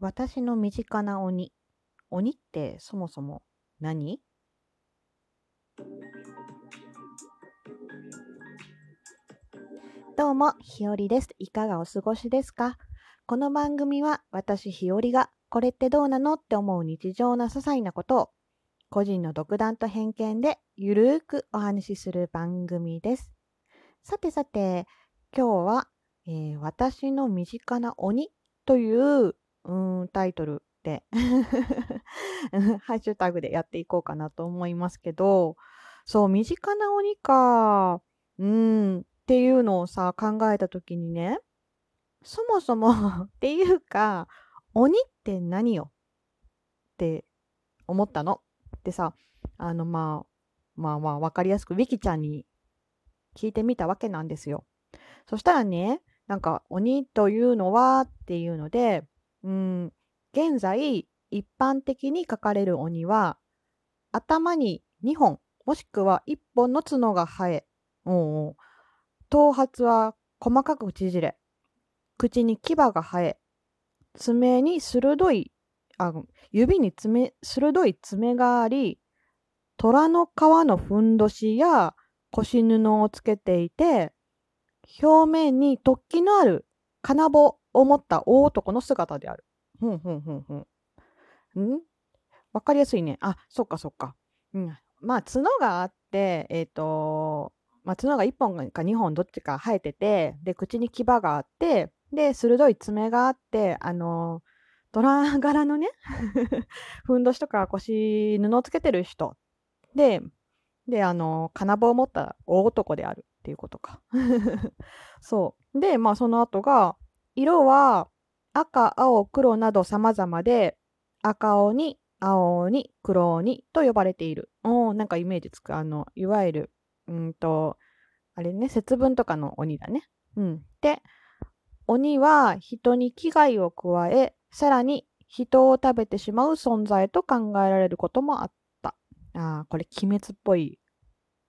私の身近な鬼。鬼ってそもそも何？どうも、ひよりです。いかがお過ごしですか？この番組は私ひよりがこれってどうなのって思う日常な些細なことを個人の独断と偏見でゆるーくお話しする番組です。さてさて、今日は、えー私の身近な鬼といううんタイトルで ハッシュタグでやっていこうかなと思いますけど、そう、身近な鬼か、うん、っていうのをさ、考えたときにね、そもそも っていうか、鬼って何よ？って思ったの。でさ、あのまあ、まあまあ、わかりやすく、ウィキちゃんに聞いてみたわけなんですよ。そしたらね、なんか、鬼というのはっていうので、うん、現在、一般的に書かれる鬼は、頭に2本、もしくは1本の角が生え、頭髪は細かく縮れ、口に牙が生え、爪に鋭い、あ、指に爪、鋭い爪があり、虎の皮のふんどしや腰布をつけていて、表面に突起のある金棒を持った大男の姿である。ふんふんふんふん。ん？わかりやすいね。あ、そっかそっか。うん。まあ、角があって、えっ、と、まあ、角が1本か2本どっちか生えてて、で、口に牙があって、で、鋭い爪があって、あの、虎柄のね、ふんどしとか腰布をつけてる人。で、で、あの、金棒を持った大男であるっていうことか。そう。で、まあ、その後が、色は赤、青、黒など様々で、赤鬼、青鬼、黒鬼と呼ばれている。おなんかイメージつく。あの、いわゆる、うんと、あれね、節分とかの鬼だね。うん。で、鬼は人に危害を加え、さらに人を食べてしまう存在と考えられることもあった。ああ、これ、鬼滅っぽい、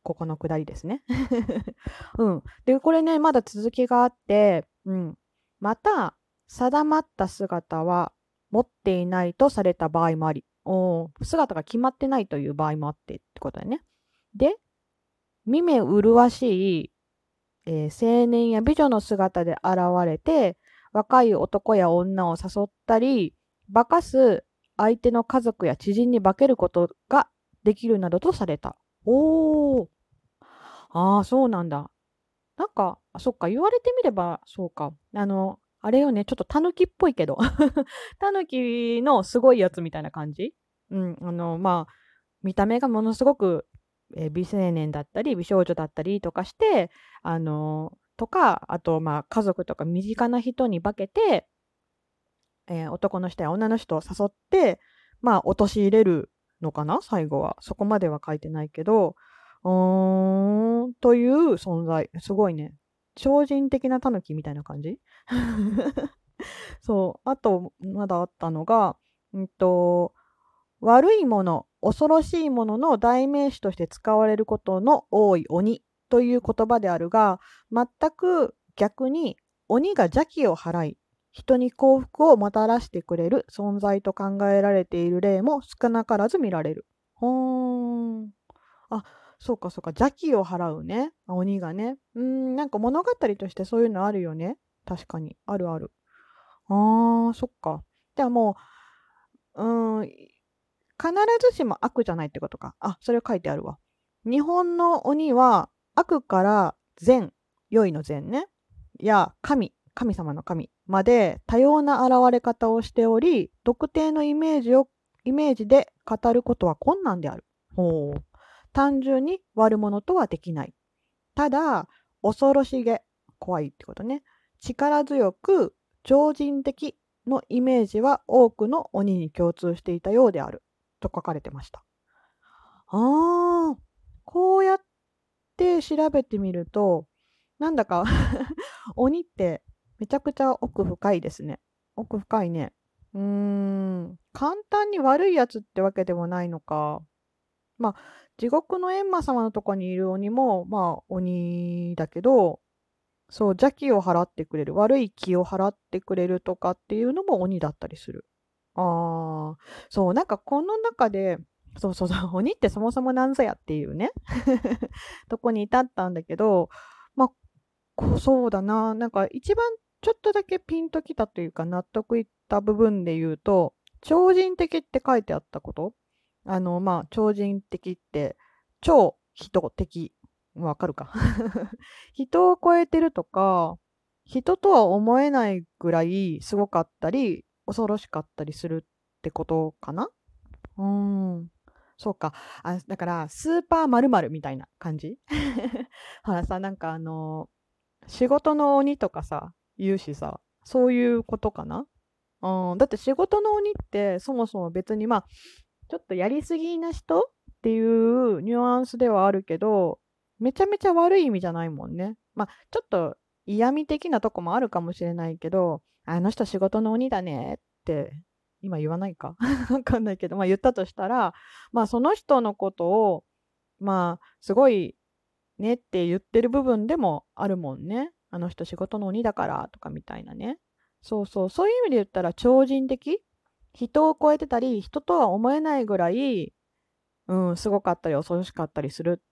ここのくだりですね。うん。で、これね、まだ続きがあって、うん。また、定まった姿は持っていないとされた場合もあり、おー姿が決まってないという場合もあってってことだね。で、見目麗しい、えー青年や美女の姿で現れて、若い男や女を誘ったり、化かす相手の家族や知人に化けることができるなどとされた。おー。ああ、そうなんだ。なんか、そっか、言われてみれば、そうか。あの、あれよね、ちょっとタヌキっぽいけど。タヌキのすごいやつみたいな感じ？うん、あの、まあ、見た目がものすごく、えー美青年だったり、美少女だったりとかして、あのとか、あと、まあ、家族とか身近な人に化けて、えー男の人や女の人を誘って、まあ、陥れるのかな？最後は。そこまでは書いてないけど、うーん、という存在。すごいね。超人的なタヌキみたいな感じ？そう。あと、まだあったのが、うんと、悪いもの、恐ろしいものの代名詞として使われることの多い鬼という言葉であるが、全く逆に鬼が邪気を払い、人に幸福をもたらしてくれる存在と考えられている例も少なからず見られる。ほーん。あ、そうかそうか。邪気を払うね。鬼がね。うん、なんか物語としてそういうのあるよね。確かに。あるある。あー、そっか。じゃあもう、うん、必ずしも悪じゃないってことか。あ、それ書いてあるわ。日本の鬼は悪から善、良いの善ね。や神、神様の神まで多様な現れ方をしており、特定のイメージを、イメージで語ることは困難である。ほう。単純に悪者とはできない。ただ、恐ろしげ、怖いってことね。力強く、超人的のイメージは多くの鬼に共通していたようである。と書かれてました。あー、こうやって調べてみると、なんだか 鬼ってめちゃくちゃ奥深いですね。奥深いね。うーん、簡単に悪いやつってわけでもないのか。まあ、地獄の閻魔様のとこにいる鬼も、まあ、鬼だけど、そう、邪気を払ってくれる、悪い気を払ってくれるとかっていうのも鬼だったりする。ああ、そう、なんかこの中で、そうそうそう、鬼ってそもそもなんぞやっていうね とこに至ったんだけど、まあ、こそうだな、なんか一番ちょっとだけピンときたというか納得いった部分で言うと、超人的って書いてあったことあの、まあ、超人的って、超人的。わかるか 人を超えてるとか、人とは思えないぐらいすごかったり、恐ろしかったりするってことかな？うん。そうか。あだから、スーパーまるみたいな感じ？ほらさ、なんかあの、仕事の鬼とかさ、言うしさ、そういうことかな？うん、だって仕事の鬼ってそもそも別にまあ、ちょっとやりすぎな人っていうニュアンスではあるけど、めちゃめちゃ悪い意味じゃないもんね。まあ、ちょっと嫌味的なとこもあるかもしれないけど、あの人仕事の鬼だねって今言わないか？わかんないけど、まあ言ったとしたら、まあその人のことを、まあすごいねって言ってる部分でもあるもんね。あの人仕事の鬼だからとかみたいなね。そうそう、そういう意味で言ったら超人的？人を超えてたり、人とは思えないぐらい、うん、すごかったり恐ろしかったりするっ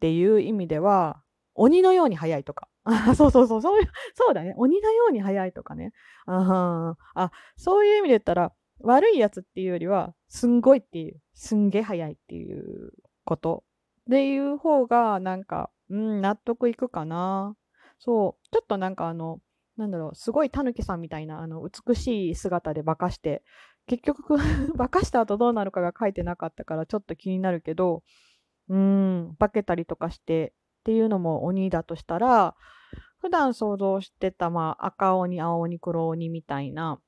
ていう意味では、鬼のように速いとか。そうそうそう、そういう、そうだね。鬼のように速いとかね。ああ、そういう意味で言ったら、悪いやつっていうよりは、すんごいっていう、すんげえ速いっていうことでいう方が、なんか、うん、納得いくかな。そう、ちょっとなんかあの、なんだろう、すごいタヌキさんみたいな、あの、美しい姿で化かして、結局 化かした後どうなるかが書いてなかったから、ちょっと気になるけど、うん、化けたりとかしてっていうのも鬼だとしたら、普段想像してた、まあ、赤鬼、青鬼、黒鬼みたいな、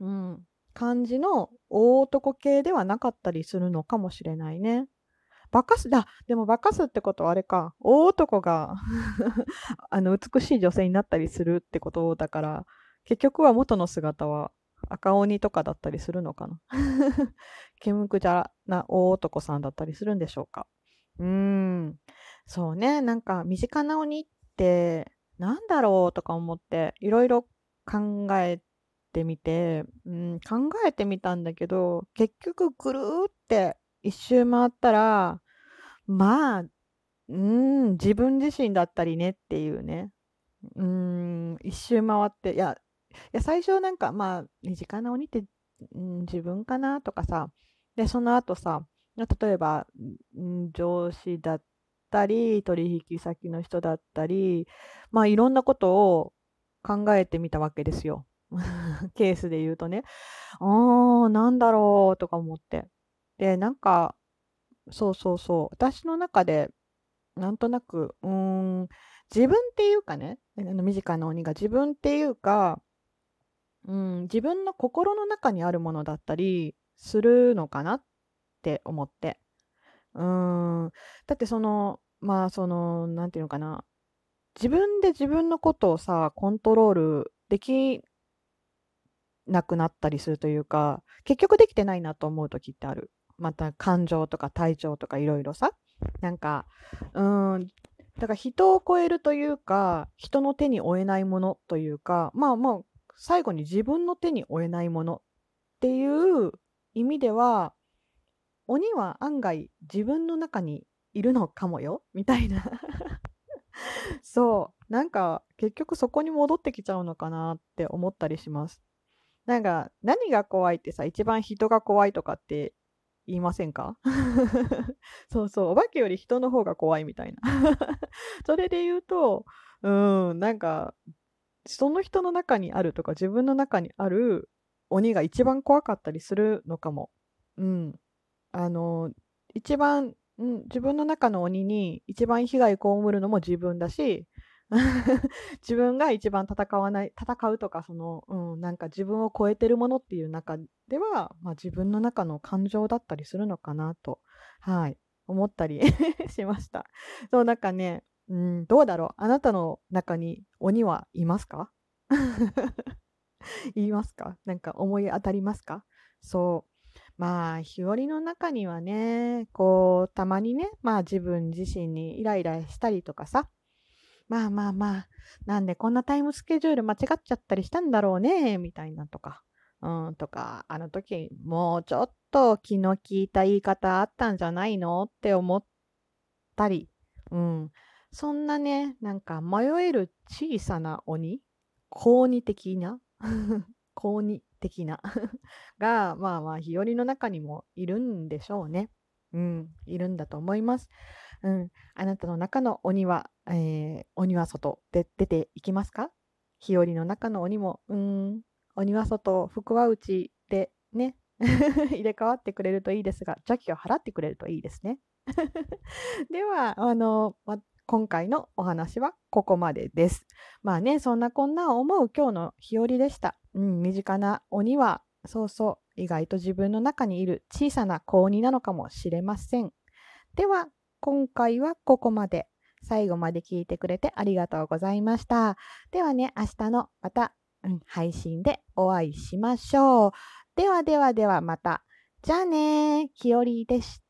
うん、感じの大男系ではなかったりするのかもしれないね。化かす、だ、でも化かすってことはあれか、大男が あの、美しい女性になったりするってことだから、結局は元の姿は赤鬼とかだったりするのかな。ケムクジャな大男さんだったりするんでしょうか。うん。そうね、なんか身近な鬼ってなんだろうとか思って、いろいろ考えてみて、うん、考えてみたんだけど、結局ぐるーって一周回ったら、まあ、うん、自分自身だったりねっていうね。うん、一周回って、いや、いや最初なんか、まあ、身近な鬼って、うん、自分かなとかさ、で、その後さ、例えば、うん、上司だったり、取引先の人だったり、まあいろんなことを考えてみたわけですよ。ケースで言うとね。あー、なんだろうとか思って。で、なんか、そうそうそう。私の中で、なんとなく、うーん、自分っていうかね、あの身近な鬼が自分っていうか、うん、自分の心の中にあるものだったりするのかなって思って。うーん、だってその、まあその、なんていうのかな、自分で自分のことをさ、コントロールできなくなったりするというか、結局できてないなと思う時ってある。また感情とか体調とかいろいろさ。なんか、うん、だから人を超えるというか、人の手に負えないものというか、まあまあ、最後に自分の手に負えないものっていう意味では、鬼は案外自分の中にいるのかもよみたいな そう、なんか結局そこに戻ってきちゃうのかなって思ったりします。なんか何が怖いってさ、一番人が怖いとかって言いませんか？そうそう、お化けより人の方が怖いみたいな それで言うと、うん、なんか、その人の中にあるとか自分の中にある鬼が一番怖かったりするのかも。うん。あの、一番、うん、自分の中の鬼に一番被害被るのも自分だし、自分が一番戦わない、戦うとか、その、うん、なんか自分を超えてるものっていう中では、まあ自分の中の感情だったりするのかなと、はい、思ったり しました。そう、なんかね、うん、どうだろうあなたの中に鬼はいますか？言 いますか？なんか思い当たりますか？そう。まあ、日和の中にはね、こう、たまにね、まあ自分自身にイライラしたりとかさ、まあまあまあ、なんでこんなタイムスケジュール間違っちゃったりしたんだろうね、みたいなとか。うん、とか、あの時もうちょっと気の利いた言い方あったんじゃないのって思ったり、うん、そんなね、なんか迷える小さな鬼、高2的な、高2的な？が、まあまあ、日和の中にもいるんでしょうね。うん、いるんだと思います。うん、あなたの中の鬼は、えー鬼は外で出ていきますか？日和の中の鬼も、うん、鬼は外、福は内でね、入れ替わってくれるといいですが、邪気を払ってくれるといいですね。では、あの、ま今回のお話はここまでです。まあね、そんなこんな思う今日の日和でした。うん、身近な鬼は、そうそう、意外と自分の中にいる小さな高鬼なのかもしれません。では、今回はここまで。最後まで聞いてくれてありがとうございました。ではね、明日のまた、うん、配信でお会いしましょう。ではではではまた。じゃあねー、ひよりでした。